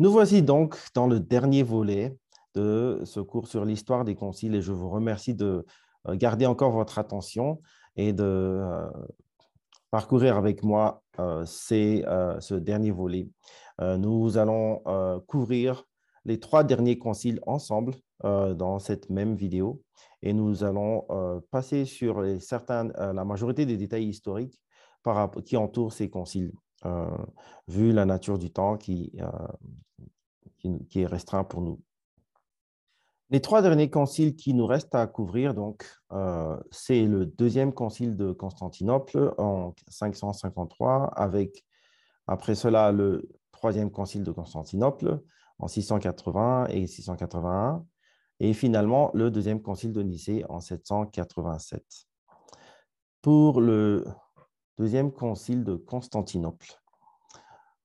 Nous voici donc dans le dernier volet de ce cours sur l'histoire des conciles et je vous remercie de euh, garder encore votre attention et de euh, parcourir avec moi euh, ce dernier volet. Nous allons couvrir les trois derniers conciles ensemble dans cette même vidéo et nous allons passer sur certains, la majorité des détails historiques qui entourent ces conciles. Vu la nature du temps qui, qui, est restreint pour nous. Les trois derniers conciles qui nous restent à couvrir, donc, euh, c'est le deuxième concile de Constantinople en 553, avec après cela le troisième concile de Constantinople en 680 et 681, et finalement le deuxième concile de Nicée en 787. Pour le deuxième concile de Constantinople,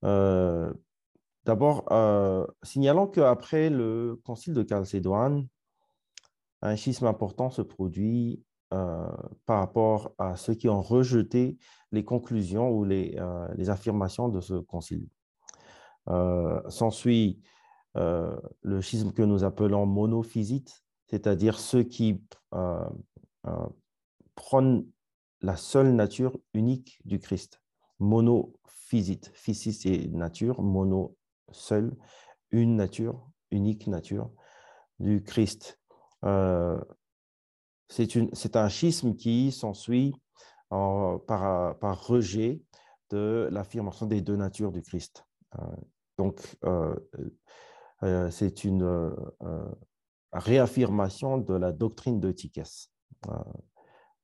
euh, D'abord, euh, signalons qu'après le concile de Chalcédoine, un schisme important se produit euh, par rapport à ceux qui ont rejeté les conclusions ou les, euh, affirmations de ce concile. S'ensuit le schisme que nous appelons monophysite, c'est-à-dire ceux qui prônent la seule nature unique du Christ. Monophysite, physis et nature, mono seule, une nature, unique nature du Christ. Euh, c'est un schisme qui s'ensuit par, par, rejet de l'affirmation des deux natures du Christ. Euh, donc, euh, c'est une réaffirmation de la doctrine de Tychès,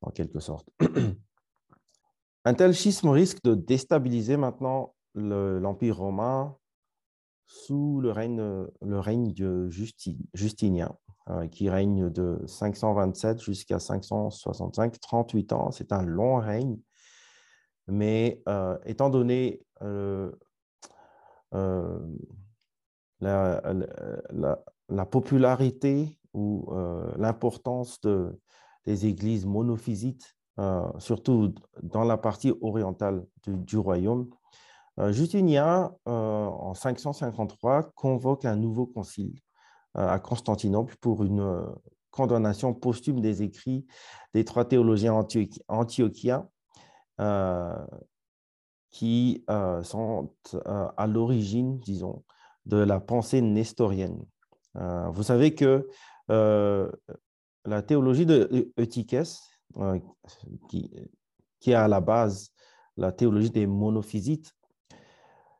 en quelque sorte. Un tel schisme risque de déstabiliser maintenant l'Empire romain sous le règne, de Justinien, euh, qui règne de 527 jusqu'à 565, 38 ans. C'est un long règne, mais euh, étant donné euh, la, la, popularité ou l'importance de, des églises monophysites, surtout dans la partie orientale du royaume, euh, Justinien, euh, en 553, convoque un nouveau concile euh, à Constantinople pour une condamnation posthume des écrits des trois théologiens antiochiens qui sont à l'origine, disons, de la pensée nestorienne. vous savez que la théologie de Eutychès, qui, qui est à la base la théologie des monophysites,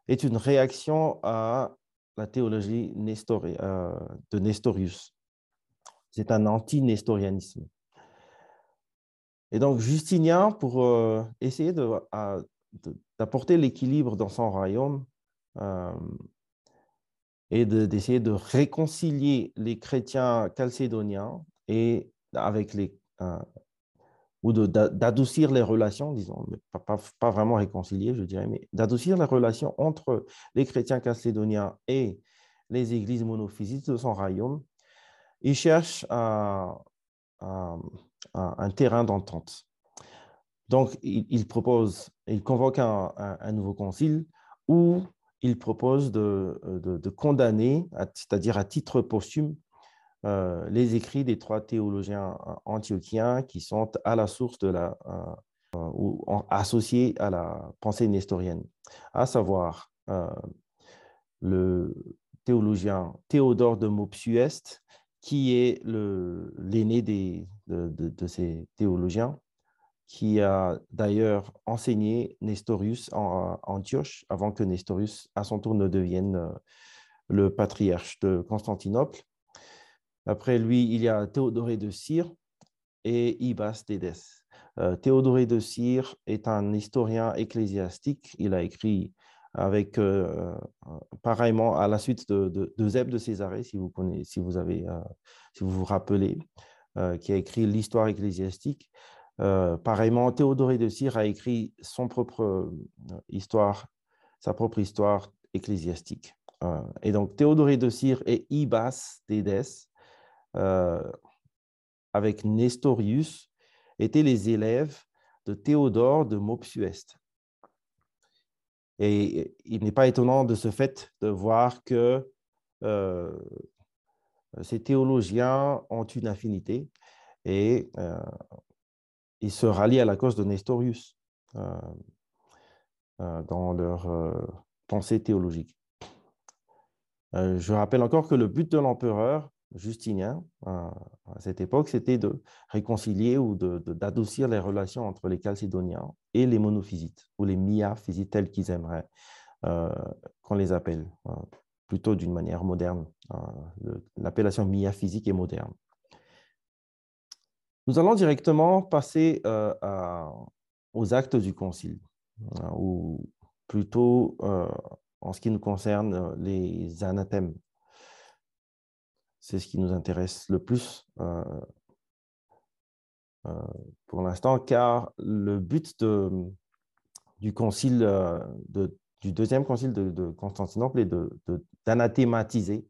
est une réaction à la théologie euh, de Nestorius. C'est un anti-nestorianisme. Et donc, Justinien, pour euh, essayer d'apporter l'équilibre dans son royaume euh, et d'essayer de, réconcilier les chrétiens chalcédoniens et avec les, ou d'adoucir les relations, disons, pas, pas, vraiment réconcilier, je dirais, mais d'adoucir les relations entre les chrétiens chalcédoniens et les églises monophysites de son royaume, il cherche un, terrain d'entente. Donc, il, propose, il convoque un, nouveau concile où il propose de, de condamner, c'est-à-dire à titre posthume, euh, les écrits des trois théologiens euh, antiochiens qui sont à la source de la, euh, ou associés à la pensée nestorienne, à savoir le théologien Théodore de Mopsueste, qui est l'aîné de, ces théologiens, qui a d'ailleurs enseigné Nestorius en Antioche avant que Nestorius, à son tour, ne devienne le patriarche de Constantinople. Après lui, il y a Théodoré de Cire et Ibas d'Édès. Euh, Théodoré de Cire est un historien ecclésiastique. Il a écrit avec, euh, euh, pareillement, à la suite de, de, de Zeb de Césarée, si vous, connaissez, si vous, avez, si vous vous rappelez, qui a écrit l'histoire ecclésiastique. pareillement, Théodoré de Cire a écrit son propre histoire, sa propre histoire ecclésiastique. et donc, Théodoré de Cire et Ibas d'Édès euh, avec Nestorius étaient les élèves de Théodore de Mopsueste. Et il n'est pas étonnant de ce fait de voir que ces théologiens ont une affinité et ils se rallient à la cause de Nestorius dans leur pensée théologique. Je rappelle encore que le but de l'empereur Justinien, à cette époque, c'était de réconcilier ou d'adoucir les relations entre les Chalcédoniens et les monophysites, ou les miaphysites, tels qu'ils aimeraient qu'on les appelle, plutôt d'une manière moderne. L'appellation miaphysique est moderne. Nous allons directement passer aux actes du concile, ou plutôt en ce qui nous concerne les anathèmes c'est ce qui nous intéresse le plus euh, euh, pour l'instant, car le but euh, du deuxième concile de, Constantinople est d'anathématiser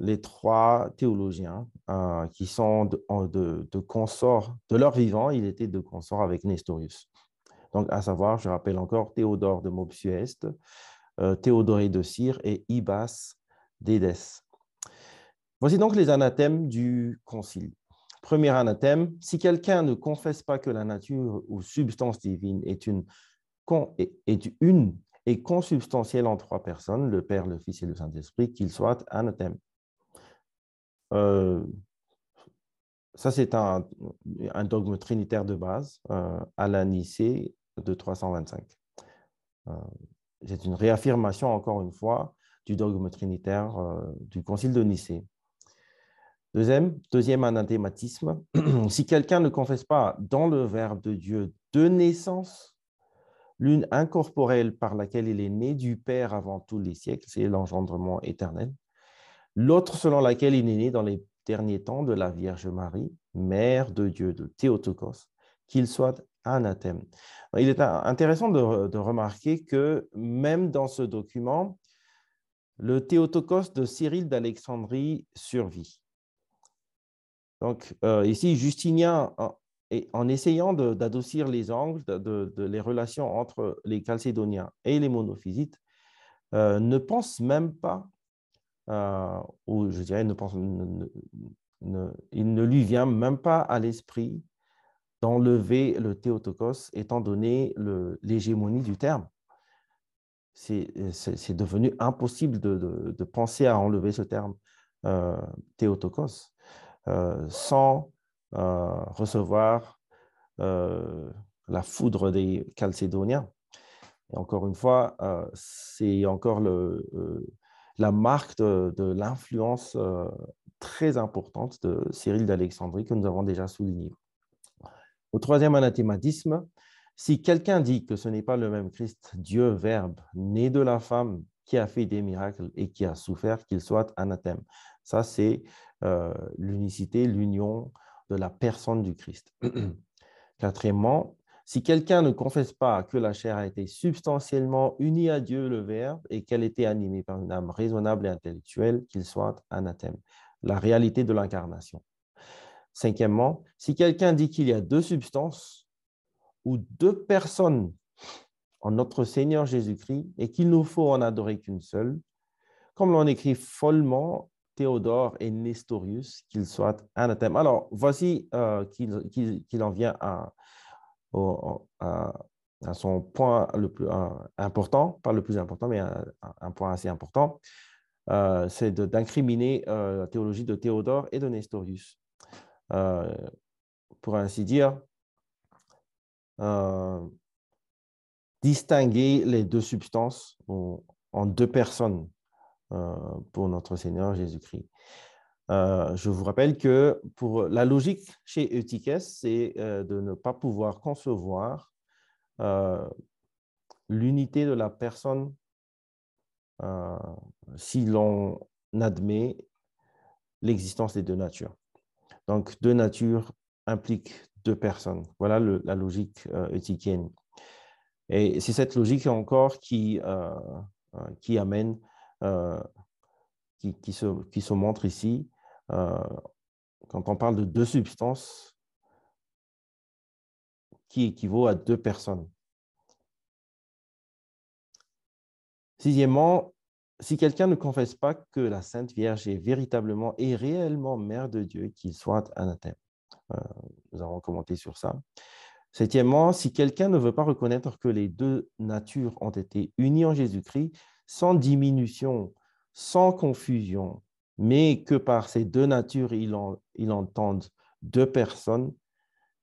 les trois théologiens qui sont de, de, consort de leur vivant. Il était de consort avec Nestorius. Donc, à savoir, je rappelle encore Théodore de Mopsueste, Théodoré de Cire et Ibas d'Édesse. Voici donc les anathèmes du concile. Premier anathème, si quelqu'un ne confesse pas que la nature ou substance divine est une, et consubstantielle en trois personnes, le Père, le Fils et le Saint-Esprit, qu'il soit anathème. Euh, ça, c'est un, dogme trinitaire de base euh, à la Nicée de 325. Euh, c'est une réaffirmation, encore une fois, du dogme trinitaire du Concile de Nicée. Deuxième, deuxième anathématisme, si quelqu'un ne confesse pas dans le Verbe de Dieu de naissance, l'une incorporelle par laquelle il est né du Père avant tous les siècles, c'est l'engendrement éternel, l'autre selon laquelle il est né dans les derniers temps de la Vierge Marie, mère de Dieu, de Théotokos, qu'il soit anathème. Il est intéressant de, de remarquer que même dans ce document, le Théotokos de Cyril d'Alexandrie survit. Donc, euh, ici, Justinien, en, essayant d'adoucir les angles, de, les relations entre les Chalcédoniens et les monophysites, euh, ne pense même pas, euh, ou je dirais, il ne lui vient même pas à l'esprit d'enlever le théotokos, étant donné l'hégémonie du terme. C'est devenu impossible de, de, penser à enlever ce terme théotokos. Euh, sans euh, recevoir euh, la foudre des Chalcédoniens. Et encore une fois, c'est encore la marque de, l'influence très importante de Cyril d'Alexandrie que nous avons déjà souligné. Au troisième anathématisme, si quelqu'un dit que ce n'est pas le même Christ, Dieu Verbe, né de la femme, qui a fait des miracles et qui a souffert, qu'il soit anathème. Ça, c'est euh, l'unicité, l'union de la personne du Christ. Quatrièmement, si quelqu'un ne confesse pas que la chair a été substantiellement unie à Dieu, le Verbe, et qu'elle était animée par une âme raisonnable et intellectuelle, qu'il soit anathème. La réalité de l'incarnation. Cinquièmement, si quelqu'un dit qu'il y a deux substances ou deux personnes en notre Seigneur Jésus-Christ et qu'il nous faut en adorer qu'une seule, comme l'on écrit follement Théodore et Nestorius, qu'ils soient anathèmes. Alors, voici euh, qu'il en vient à, son point le plus important, pas le plus important, mais un, point assez important, euh, c'est d'incriminer euh, la théologie de Théodore et de Nestorius. pour ainsi dire, distinguer les deux substances en deux personnes euh, pour notre Seigneur Jésus-Christ. Euh, je vous rappelle que pour la logique chez Eutyches, c'est euh, de ne pas pouvoir concevoir l'unité de la personne si l'on admet l'existence des deux natures. Donc, deux natures impliquent deux personnes. Voilà la logique eutychienne. Et c'est cette logique encore qui, qui amène euh, qui, qui, se, qui, se, montre ici. Euh, quand on parle de deux substances qui équivaut à deux personnes. Sixièmement, si quelqu'un ne confesse pas que la Sainte Vierge est véritablement et réellement Mère de Dieu, qu'il soit anathème. Euh, nous avons commenté sur ça. Septièmement, si quelqu'un ne veut pas reconnaître que les deux natures ont été unies en Jésus-Christ, sans diminution, sans confusion, mais que par ces deux natures, il, entende deux personnes,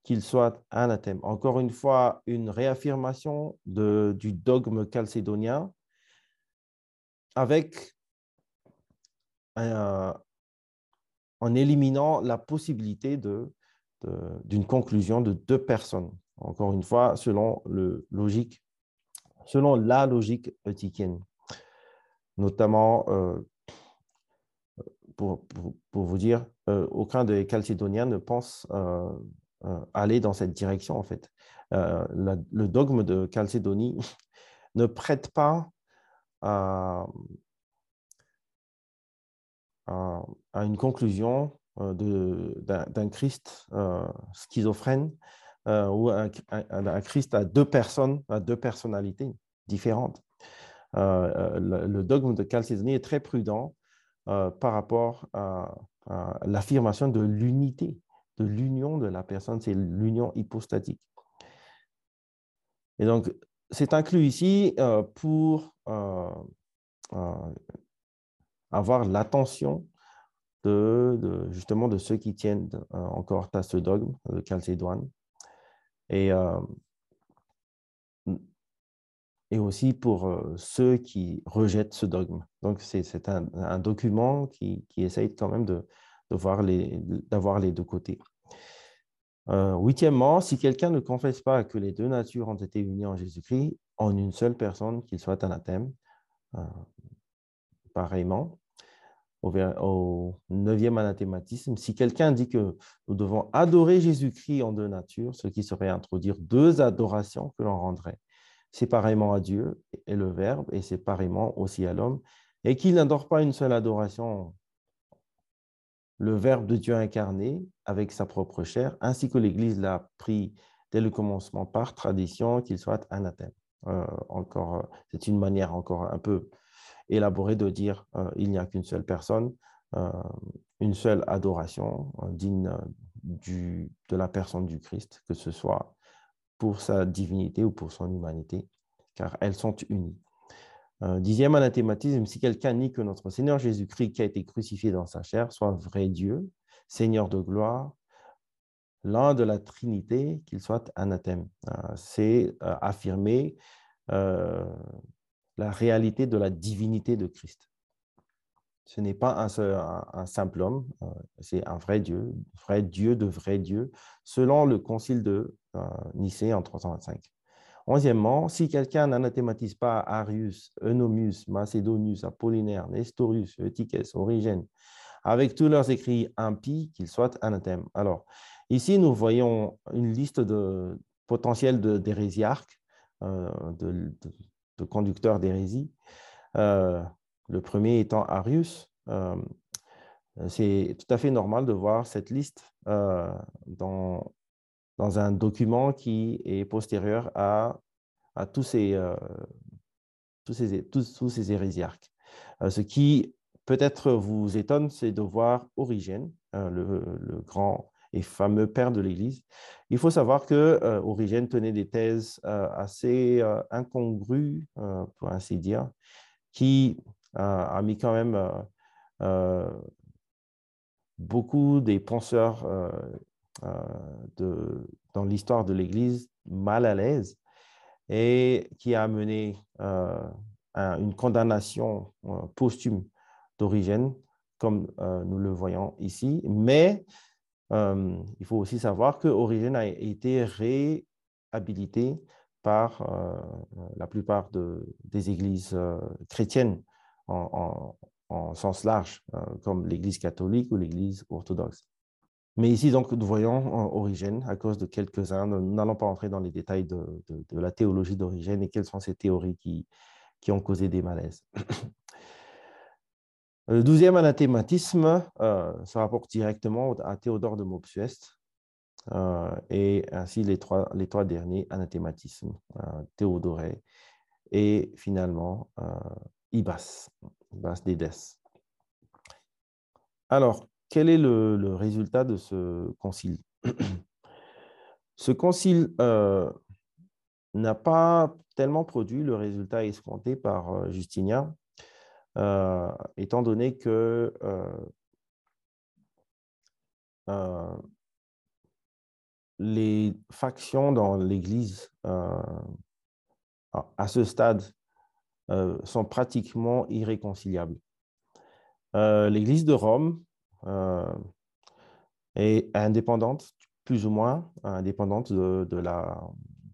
qu'il soit anathème. Encore une fois, une réaffirmation du dogme chalcédonien avec en éliminant la possibilité d'une conclusion de deux personnes. Encore une fois, selon, selon la logique éthiquienne. Notamment, euh, pour, vous dire, euh, aucun des Chalcédoniens ne pense euh, aller dans cette direction, en fait. le dogme de Chalcédonie ne prête pas à, une conclusion d'un Christ schizophrène ou un, Christ à deux personnes, à deux personnalités différentes. Le, dogme de Chalcédonie est très prudent par rapport à, l'affirmation de l'unité, de l'union de la personne, c'est l'union hypostatique. Et donc, c'est inclus ici pour avoir l'attention de, justement de ceux qui tiennent encore à ce dogme de Chalcédoine. Et, et aussi pour ceux qui rejettent ce dogme. Donc, c'est un, document qui, qui, essaye quand même de, de voir les, d'avoir les deux côtés. huitièmement, si quelqu'un ne confesse pas que les deux natures ont été unies en Jésus-Christ, en une seule personne, qu'il soit anathème, euh, pareillement, au, neuvième anathématisme, si quelqu'un dit que nous devons adorer Jésus-Christ en deux natures, ce qui serait introduire deux adorations que l'on rendrait séparément à Dieu et le Verbe, et séparément aussi à l'homme, et qu'il n'adore pas une seule adoration, le Verbe de Dieu incarné avec sa propre chair, ainsi que l'Église l'a pris dès le commencement par tradition, qu'il soit anathème. Euh, encore, euh, c'est une manière encore un peu élaborée de dire euh, il n'y a qu'une seule personne, une seule adoration digne de la personne du Christ, que ce soit pour sa divinité ou pour son humanité, car elles sont unies. dixième anathématisme, si quelqu'un nie que notre Seigneur Jésus-Christ qui a été crucifié dans sa chair soit vrai Dieu, Seigneur de gloire, l'un de la Trinité, qu'il soit anathème. C'est affirmer euh, la réalité de la divinité de Christ. Ce n'est pas un, simple homme, euh, c'est un vrai Dieu, vrai Dieu de vrai Dieu, selon le concile de euh, Nicée en 325. Onzièmement, si quelqu'un n'anathématise pas Arius, Eunomius, Macédonius, Apollinaire, Nestorius, Eutyches, Origène, avec tous leurs écrits impies, qu'ils soient anathèmes. Alors, ici, nous voyons une liste de potentiels d'hérésiarques euh, de, conducteurs d'hérésie. Le premier étant Arius. Euh, c'est tout à fait normal de voir cette liste dans, dans un document qui est postérieur à, à tous, ces, tous, ces, tous, ces hérésiarques. ce qui peut-être vous étonne, c'est de voir Origène, le, grand et fameux père de l'Église. Il faut savoir que euh, Origène tenait des thèses euh, assez euh, incongrues, pour ainsi dire, qui a mis quand même beaucoup des penseurs de, dans l'histoire de l'Église mal à l'aise et qui a amené une condamnation posthume d'Origène, comme nous le voyons ici. Mais il faut aussi savoir que Origène a été réhabilité par la plupart des églises chrétiennes en, sens large, comme l'Église catholique ou l'Église orthodoxe. Mais ici, donc, nous voyons Origène à cause de quelques-uns. Nous n'allons pas entrer dans les détails de, la théologie d'Origène et quelles sont ces théories qui, ont causé des malaises. Le douzième anathématisme euh, se rapporte directement à Théodore de Mopsuest euh, et ainsi les trois, les trois derniers anathématismes, euh, et finalement Ibas, Ibas d'Édesse. Alors, quel est le, résultat de ce concile? Ce concile euh, n'a pas tellement produit le résultat escompté par euh, Justinien, euh, étant donné que les factions dans l'Église à ce stade sont pratiquement irréconciliables. L'Église de Rome est indépendante, plus ou moins indépendante de,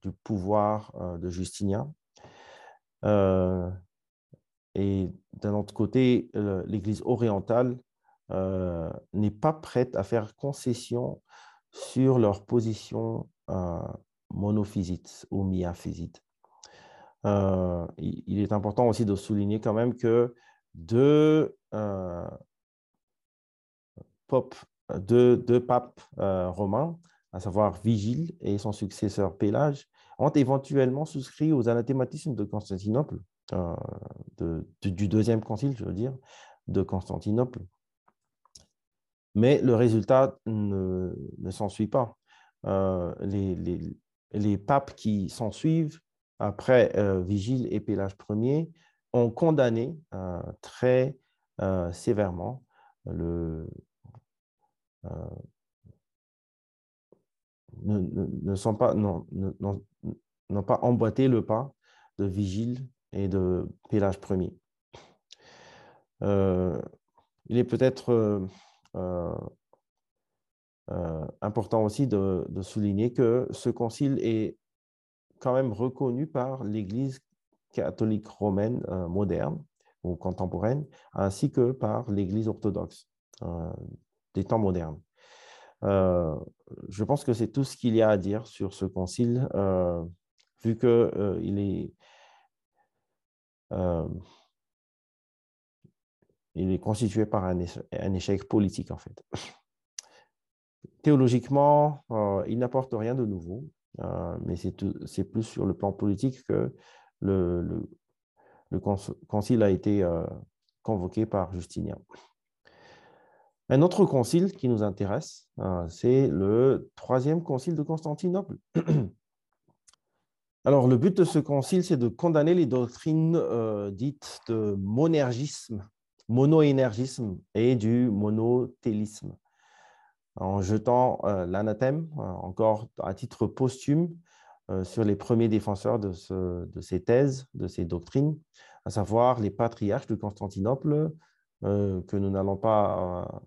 du pouvoir euh, de Justinien. Euh, et d'un autre côté, l'Église orientale euh, n'est pas prête à faire concession sur leur position monophysite ou miaphysite. Il est important aussi de souligner quand même que deux deux, papes euh, romains, à savoir Vigile et son successeur Pélage, ont éventuellement souscrit aux anathématismes de Constantinople, euh, du deuxième concile, je veux dire, de Constantinople. Mais le résultat ne, ne s'ensuit pas. Euh, les, papes qui s'en suivent, après Vigile et Pélage Ier, ont condamné très sévèrement le, euh, ne, sont pas, n'ont pas emboîté le pas de Vigile et de Pélage Ier. Euh, il est peut-être euh, important aussi de, souligner que ce concile est quand même reconnu par l'Église catholique romaine moderne ou contemporaine, ainsi que par l'Église orthodoxe des temps modernes. Euh, je pense que c'est tout ce qu'il y a à dire sur ce concile, euh, vu euh, il est, constitué par un, échec politique, en fait. Théologiquement, il n'apporte rien de nouveau, mais c'est plus sur le plan politique que le, le, le concile a été convoqué par Justinien. Un autre concile qui nous intéresse, euh, c'est le troisième concile de Constantinople. Alors, le but de ce concile, c'est de condamner les doctrines euh, dites de monergisme, monoénergisme et du monothélisme, en jetant euh, l'anathème, encore à titre posthume, sur les premiers défenseurs de, de, ces thèses, de ces doctrines, à savoir les patriarches de Constantinople, que nous n'allons pas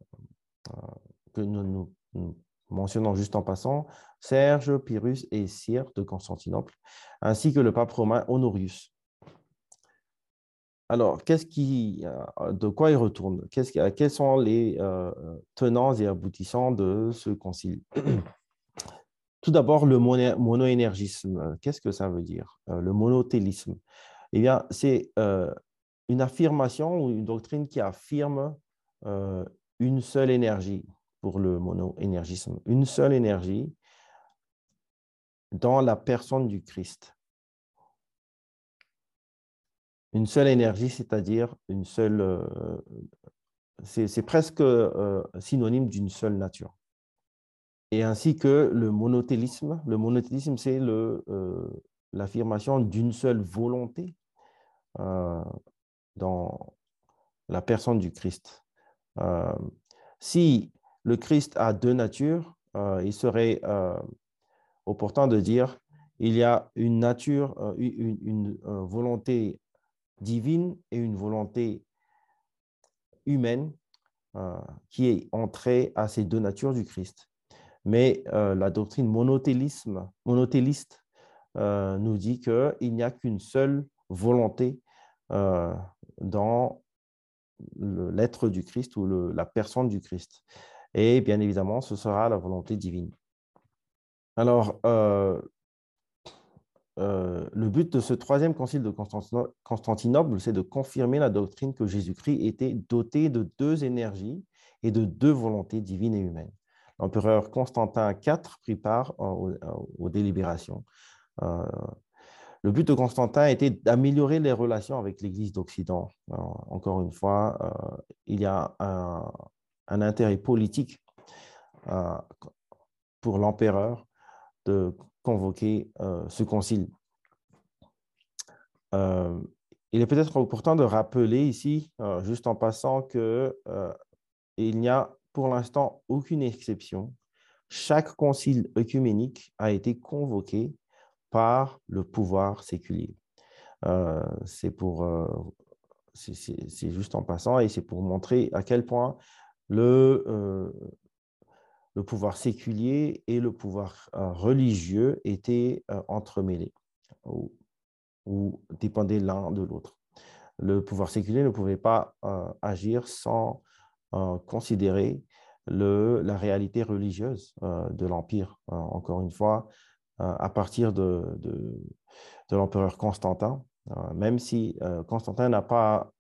que nous, nous, mentionnons juste en passant, Serge, Pyrrhus et Cyr de Constantinople, ainsi que le pape romain Honorius. Alors, qu'est-ce qui, euh, de quoi il retourne? Quels sont les euh, tenants et aboutissants de ce concile? Tout d'abord, le monoénergisme. Qu'est-ce que ça veut dire? Euh, Le monothélisme. Eh bien, c'est une affirmation ou une doctrine qui affirme une seule énergie pour le monoénergisme, une seule énergie dans la personne du Christ. Une seule énergie, c'est-à-dire une seule... Euh, c'est presque euh, synonyme d'une seule nature. Et ainsi que le monothélisme. Le monothélisme, c'est euh, l'affirmation d'une seule volonté dans la personne du Christ. Si le Christ a deux natures, il serait opportun de dire il y a une nature, une, volonté divine et une volonté humaine qui est entrée à ces deux natures du Christ. Mais la doctrine monothélisme, monothéliste nous dit qu'il n'y a qu'une seule volonté dans l'être du Christ ou la personne du Christ. Et bien évidemment, ce sera la volonté divine. Alors, euh, euh, le but de ce troisième concile de Constantinople, c'est de confirmer la doctrine que Jésus-Christ était doté de deux énergies et de deux volontés divines et humaines. L'empereur Constantin IV prit part aux, délibérations. Euh, le but de Constantin était d'améliorer les relations avec l'Église d'Occident. Encore une fois, il y a un, intérêt politique pour l'empereur de convoquer ce concile. il est peut-être important de rappeler ici, juste en passant, qu'il n'y a pour l'instant aucune exception chaque concile œcuménique a été convoqué par le pouvoir séculier. Euh, c'est pour, euh, c'est juste en passant et c'est pour montrer à quel point le, euh, le pouvoir séculier et le pouvoir religieux étaient entremêlés ou, dépendaient l'un de l'autre. Le pouvoir séculier ne pouvait pas agir sans considérer la réalité religieuse euh, de l'Empire. Euh, encore une fois, euh, à partir de, l'empereur Constantin, même si Constantin n'a pas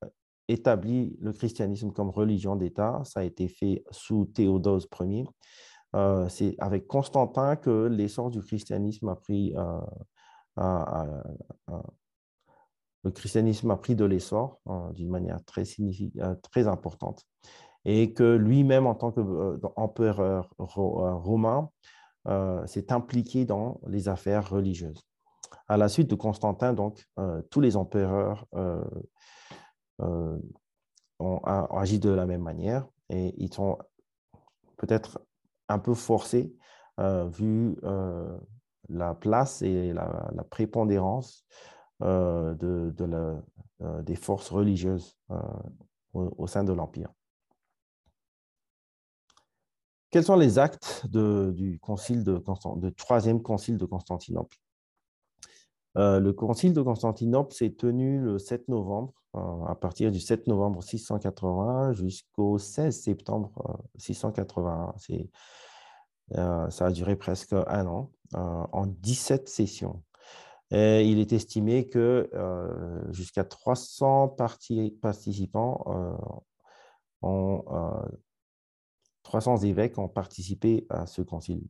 établi le christianisme comme religion d'État, ça a été fait sous Théodose Ier. C'est avec Constantin que l'essor du christianisme a pris le christianisme a pris de l'essor d'une manière très, très importante et que lui-même, en tant qu'empereur euh, euh, romain, euh, s'est impliqué dans les affaires religieuses. À la suite de Constantin, donc, tous les empereurs ont, agi de la même manière et ils sont peut-être un peu forcés vu la place et la, prépondérance de, des forces religieuses au sein de l'Empire. Quels sont les actes du concile de, de troisième concile de Constantinople? Euh, Le concile de Constantinople s'est tenu le 7 novembre, euh, à partir du 7 novembre 680 jusqu'au 16 septembre 681. Euh, ça a duré presque un an, en 17 sessions. Il est estimé que jusqu'à 300 participants ont 300 évêques ont participé à ce concile.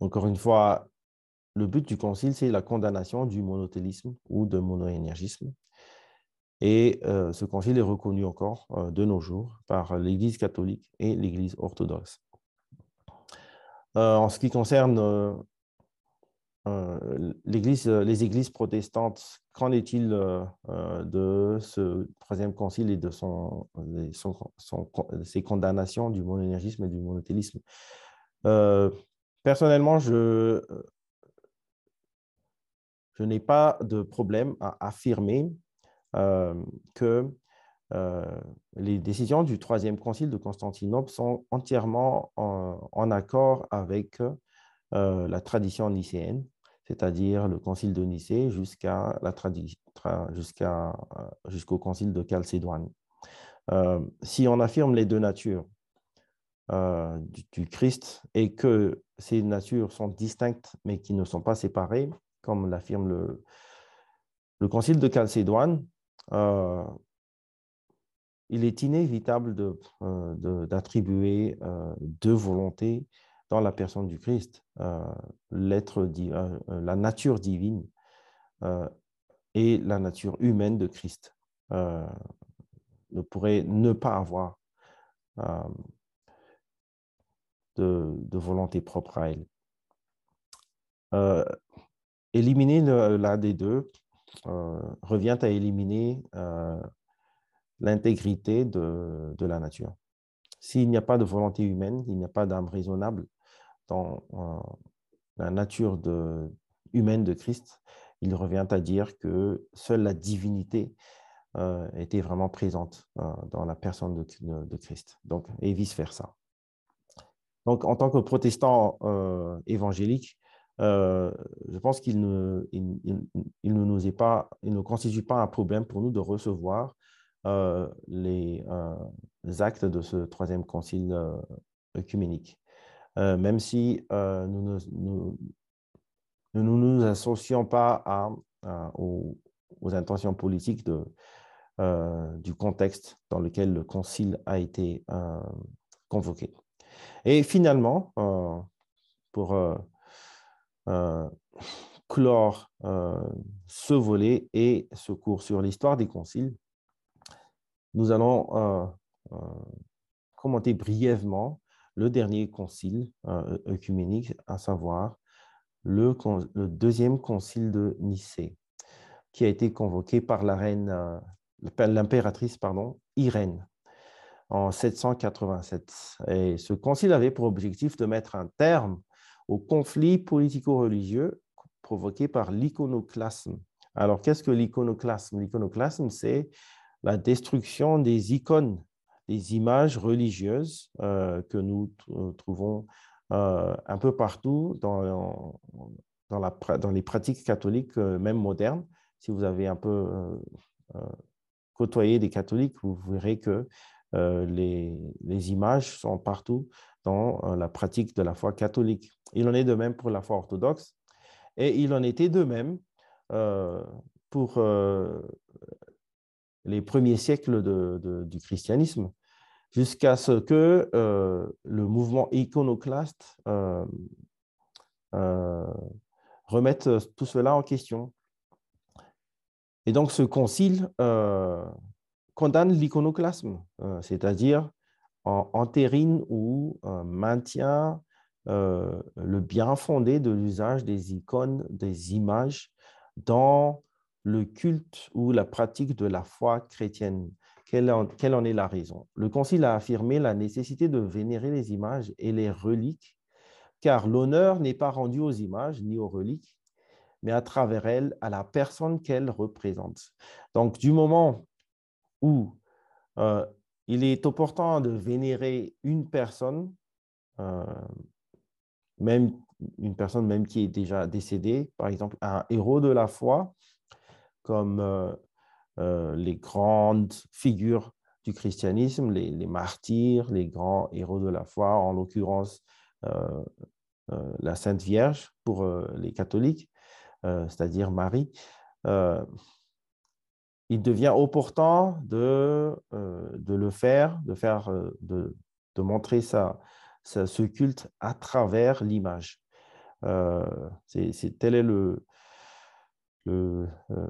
Encore une fois, le but du concile, c'est la condamnation du monothélisme ou de monoénergisme. Et euh, ce concile est reconnu encore euh, de nos jours par l'Église catholique et l'Église orthodoxe. Euh, en ce qui concerne les églises protestantes, qu'en est-il de ce troisième concile et de son, ses condamnations du monénergisme et du monothélisme? Personnellement, je, je n'ai pas de problème à affirmer que les décisions du troisième concile de Constantinople sont entièrement en, accord avec la tradition nicéenne c'est-à-dire le concile de Nicée jusqu'à la jusqu'à, euh, jusqu'au concile de Chalcédoine. Euh, si on affirme les deux natures euh, du, Christ et que ces natures sont distinctes mais qui ne sont pas séparées, comme l'affirme le, le concile de Chalcédoine, il est inévitable d'attribuer de, deux volontés dans la personne du Christ, euh, euh, euh, la nature divine et la nature humaine de Christ ne pourraient ne pas avoir de, volonté propre à elle. Éliminer l'un des deux revient à éliminer l'intégrité de, de, la nature. S'il n'y a pas de volonté humaine, il n'y a pas d'âme raisonnable, dans euh, la nature de, humaine de Christ, il revient à dire que seule la divinité euh, était vraiment présente euh, dans la personne de, Christ, donc, et vice-versa. Donc, en tant que protestant évangélique, je pense qu'il ne, ne nous pas, il ne constitue pas un problème pour nous de recevoir les, les, actes de ce troisième concile œcuménique. Euh, même si euh, nous ne nous, associons pas à, aux, intentions politiques euh, du contexte dans lequel le concile a été convoqué. Et finalement, pour, clore ce volet et ce cours sur l'histoire des conciles, nous allons commenter brièvement le dernier concile œcuménique, à savoir le, deuxième concile de Nicée, qui a été convoqué par la reine, l'impératrice, pardon, Irène en 787. Et ce concile avait pour objectif de mettre un terme au conflit politico-religieux provoqué par l'iconoclasme. Alors, qu'est-ce que l'iconoclasme? L'iconoclasme, c'est la destruction des icônes, des images religieuses euh, que nous trouvons euh, un peu partout dans, les pratiques catholiques, euh, même modernes. Si vous avez un peu côtoyé des catholiques, vous verrez que les, les, images sont partout dans la pratique de la foi catholique. Il en est de même pour la foi orthodoxe. Et il en était de même euh, pour euh, les premiers siècles du christianisme, jusqu'à ce que euh, le mouvement iconoclaste remette tout cela en question. Et donc ce concile condamne l'iconoclasme, c'est-à-dire entérine ou maintient euh, le bien fondé de l'usage des icônes, des images dans le culte ou la pratique de la foi chrétienne. Quelle en, quelle en est la raison? Le Concile a affirmé la nécessité de vénérer les images et les reliques, car l'honneur n'est pas rendu aux images ni aux reliques, mais à travers elles, à la personne qu'elles représentent. Donc, du moment où euh, il est opportun de vénérer une personne, euh, même une personne même qui est déjà décédée, par exemple un héros de la foi, comme euh, les grandes figures du christianisme, les, martyrs, les grands héros de la foi, en l'occurrence la Sainte Vierge pour les catholiques, c'est-à-dire Marie. Il devient opportun de, de le faire, de, faire, de, de montrer sa, ce culte à travers l'image. Euh, telle est le, le euh,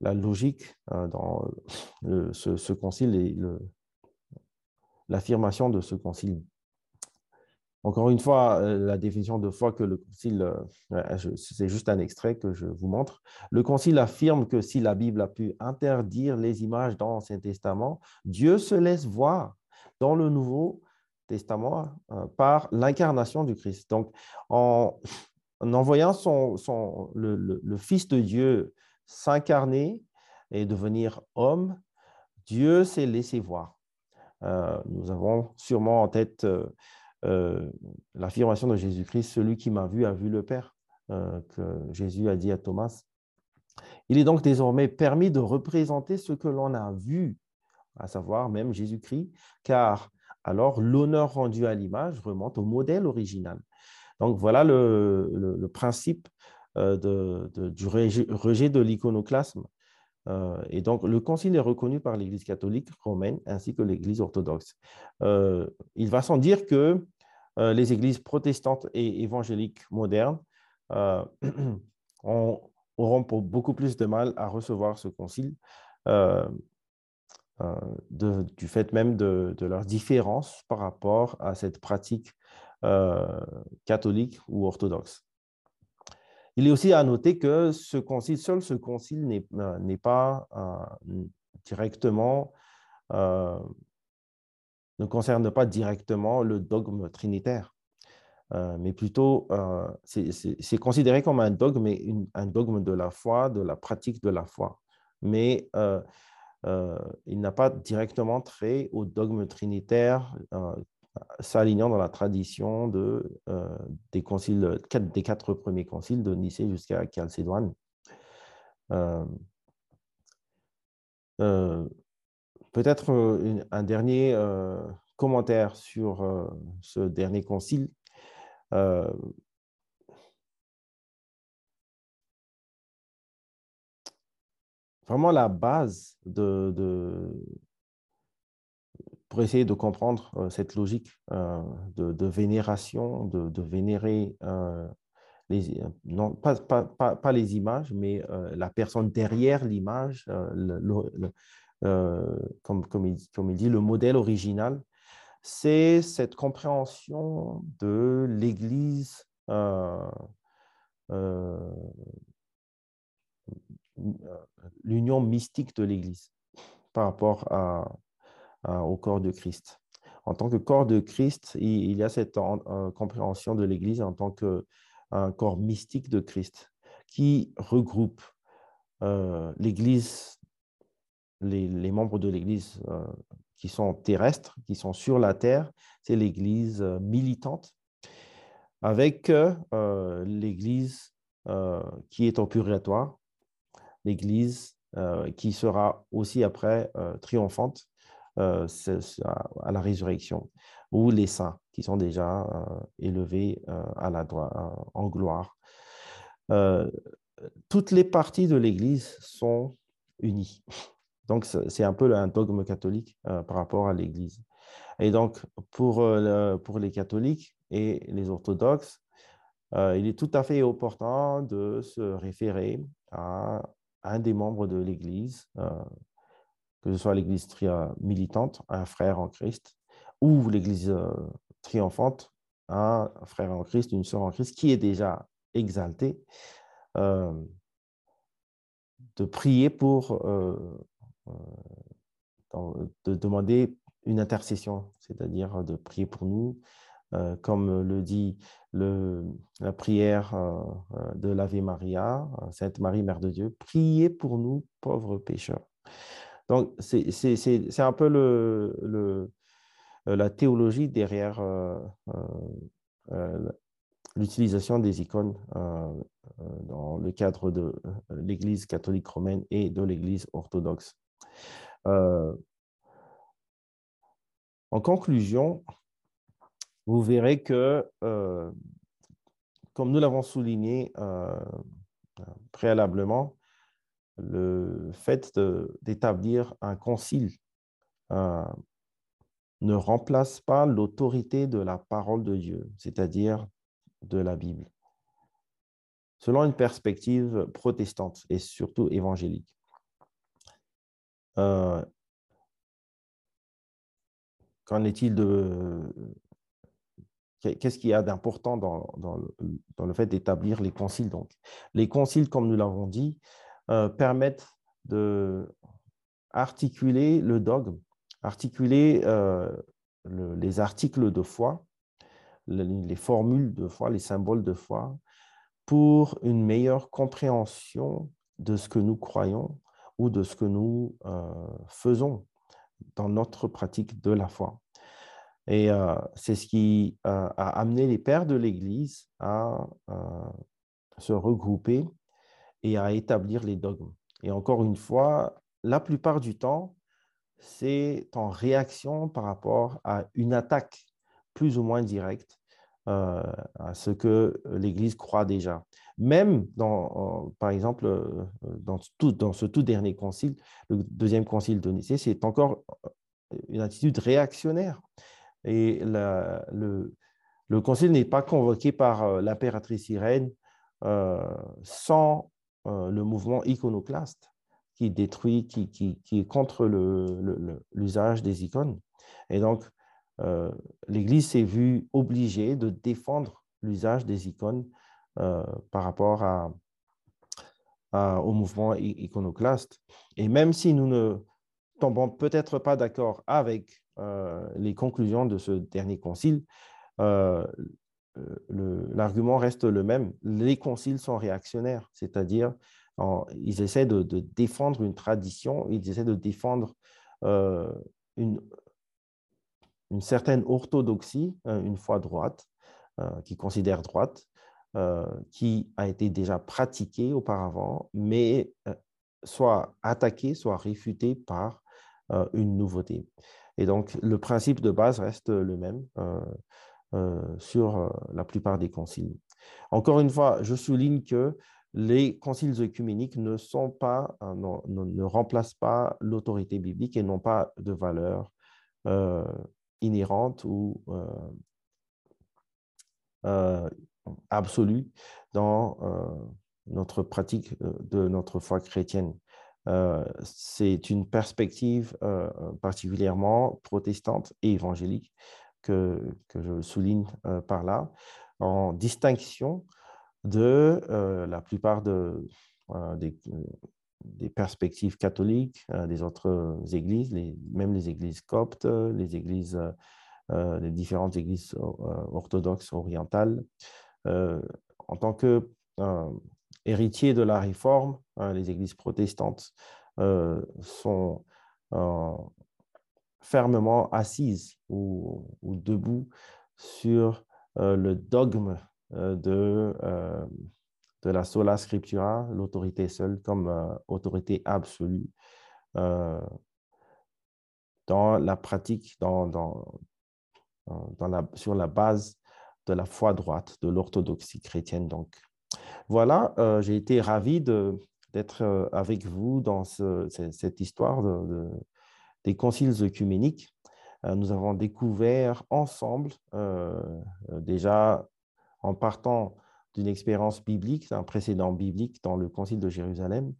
la logique euh, dans ce, concile et l'affirmation de ce concile. Encore une fois, la définition de foi que le concile, c'est juste un extrait que je vous montre. Le concile affirme que si la Bible a pu interdire les images dans l'Ancien Testament, Dieu se laisse voir dans le Nouveau Testament euh, par l'incarnation du Christ. Donc, en, envoyant son, le, Fils de Dieu s'incarner et devenir homme, Dieu s'est laissé voir. Euh, nous avons sûrement en tête euh, l'affirmation de Jésus-Christ, celui qui m'a vu a vu le Père, que Jésus a dit à Thomas. Il est donc désormais permis de représenter ce que l'on a vu, à savoir même Jésus-Christ, car alors l'honneur rendu à l'image remonte au modèle original. Donc voilà le, principe euh, du rejet de l'iconoclasme. Euh, et donc le concile est reconnu par l'Église catholique romaine ainsi que l'Église orthodoxe. Euh, il va sans dire que les églises protestantes et évangéliques modernes auront beaucoup plus de mal à recevoir ce concile euh, du fait même de, leur différence par rapport à cette pratique euh, catholique ou orthodoxe. Il est aussi à noter que ce concile, seul ce concile n'est euh, pas directement, ne concerne pas directement le dogme trinitaire, mais plutôt c'est considéré comme un dogme, un dogme de la foi, de la pratique de la foi. Mais euh, il n'a pas directement trait au dogme trinitaire, euh, s'alignant dans la tradition de, euh, des, conciles, des quatre premiers conciles de Nicée jusqu'à Chalcédoine. Peut-être un dernier commentaire sur ce dernier concile. vraiment la base de, pour essayer de comprendre euh, cette logique euh, de, vénération, de, vénérer euh, les, pas, les images, mais la personne derrière l'image, comme, comme, il, dit, le modèle original, c'est cette compréhension de l'Église l'union mystique de l'Église par rapport au corps de Christ. En tant que corps de Christ, il, y a cette euh, compréhension de l'Église en tant qu'un corps mystique de Christ qui regroupe euh, l'Église, les, membres de l'Église euh, qui sont terrestres, qui sont sur la terre, c'est l'Église militante, avec l'Église qui est au purgatoire, l'Église qui sera aussi après triomphante euh, à la résurrection, ou les saints qui sont déjà euh, élevés euh, à la en gloire. toutes les parties de l'Église sont unies. Donc, c'est un peu un dogme catholique par rapport à l'Église. Et donc, pour, pour les catholiques et les orthodoxes, il est tout à fait opportun de se référer à un des membres de l'Église, que ce soit l'Église militante, un frère en Christ, ou l'Église euh, triomphante, un frère en Christ, une sœur en Christ, qui est déjà exalté, euh, de prier pour, euh, de demander une intercession, c'est-à-dire de prier pour nous, comme le dit la prière de l'Ave Maria, Sainte Marie, Mère de Dieu, priez pour nous, pauvres pécheurs. Donc, c'est un peu euh, la théologie derrière euh, euh, l'utilisation des icônes dans le cadre de l'Église catholique romaine et de l'Église orthodoxe. En conclusion, vous verrez que, comme nous l'avons souligné préalablement, le fait d'établir un concile euh, ne remplace pas l'autorité de la parole de Dieu, c'est-à-dire de la Bible, selon une perspective protestante et surtout évangélique. Euh, qu'en est-il de... Qu'est-ce qu'il y a d'important dans, dans, le, fait d'établir les conciles? Donc Les conciles, comme nous l'avons dit, euh, permettent de articuler le dogme, articuler euh, les articles de foi, les, formules de foi, les symboles de foi, pour une meilleure compréhension de ce que nous croyons de ce que nous euh, faisons dans notre pratique de la foi. Et c'est ce qui a amené les pères de l'Église à se regrouper et à établir les dogmes. Et encore une fois, la plupart du temps, c'est en réaction par rapport à une attaque plus ou moins directe euh, à ce que l'Église croit déjà. Même dans, euh, par exemple, euh, dans, tout, dans ce tout dernier concile, le deuxième concile de Nicée, c'est encore une attitude réactionnaire. Et le, le concile n'est pas convoqué par l'impératrice Irène sans euh, le mouvement iconoclaste qui détruit, qui, qui, qui est contre l'usage des icônes. Et donc, euh, l'Église s'est vue obligée de défendre l'usage des icônes euh, par rapport au mouvement iconoclaste. Et même si nous ne tombons peut-être pas d'accord avec les conclusions de ce dernier concile, l'argument reste le même. Les conciles sont réactionnaires, c'est-à-dire ils essaient de, défendre une tradition, ils essaient de défendre euh, une, certaine orthodoxie, euh, une foi droite, euh, qui considère droite, qui a été déjà pratiquée auparavant, mais soit attaquée, soit réfutée par une nouveauté. Et donc, le principe de base reste le même. Euh, sur euh, la plupart des conciles. Encore une fois, je souligne que les conciles œcuméniques ne, euh, remplacent pas l'autorité biblique et n'ont pas de valeur inhérente ou absolue dans notre pratique de notre foi chrétienne. C'est une perspective particulièrement protestante et évangélique que, que je souligne par là, en distinction de la plupart de, des, perspectives catholiques des autres églises, même les églises coptes, les les différentes églises orthodoxes orientales. En tant que héritiers de la réforme, les églises protestantes sont fermement assises ou, debout sur le dogme de, de la sola scriptura, l'autorité seule comme autorité absolue dans la pratique, dans, dans, dans la, sur la base de la foi droite, de l'orthodoxie chrétienne. Donc, voilà, j'ai été ravi d'être avec vous dans cette histoire de, des conciles œcuméniques. nous avons découvert ensemble, déjà en partant d'une expérience biblique, d'un précédent biblique dans le concile de Jérusalem,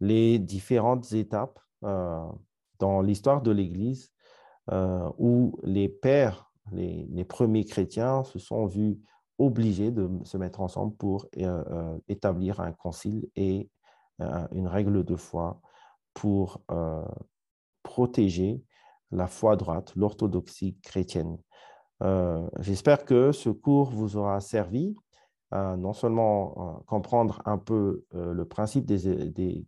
les différentes étapes dans l'histoire de l'Église où les pères, les, premiers chrétiens se sont vus obligés de se mettre ensemble pour établir un concile et une règle de foi pour protéger la foi droite, l'orthodoxie chrétienne. J'espère que ce cours vous aura servi à non seulement comprendre un peu le principe des, des,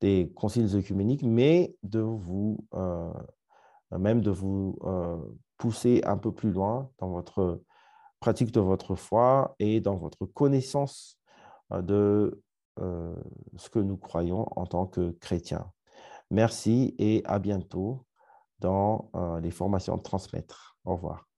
des conciles œcuméniques, mais de vous, même de vous pousser un peu plus loin dans votre pratique de votre foi et dans votre connaissance de ce que nous croyons en tant que chrétiens. Merci et à bientôt dans les formations de transmettre. Au revoir.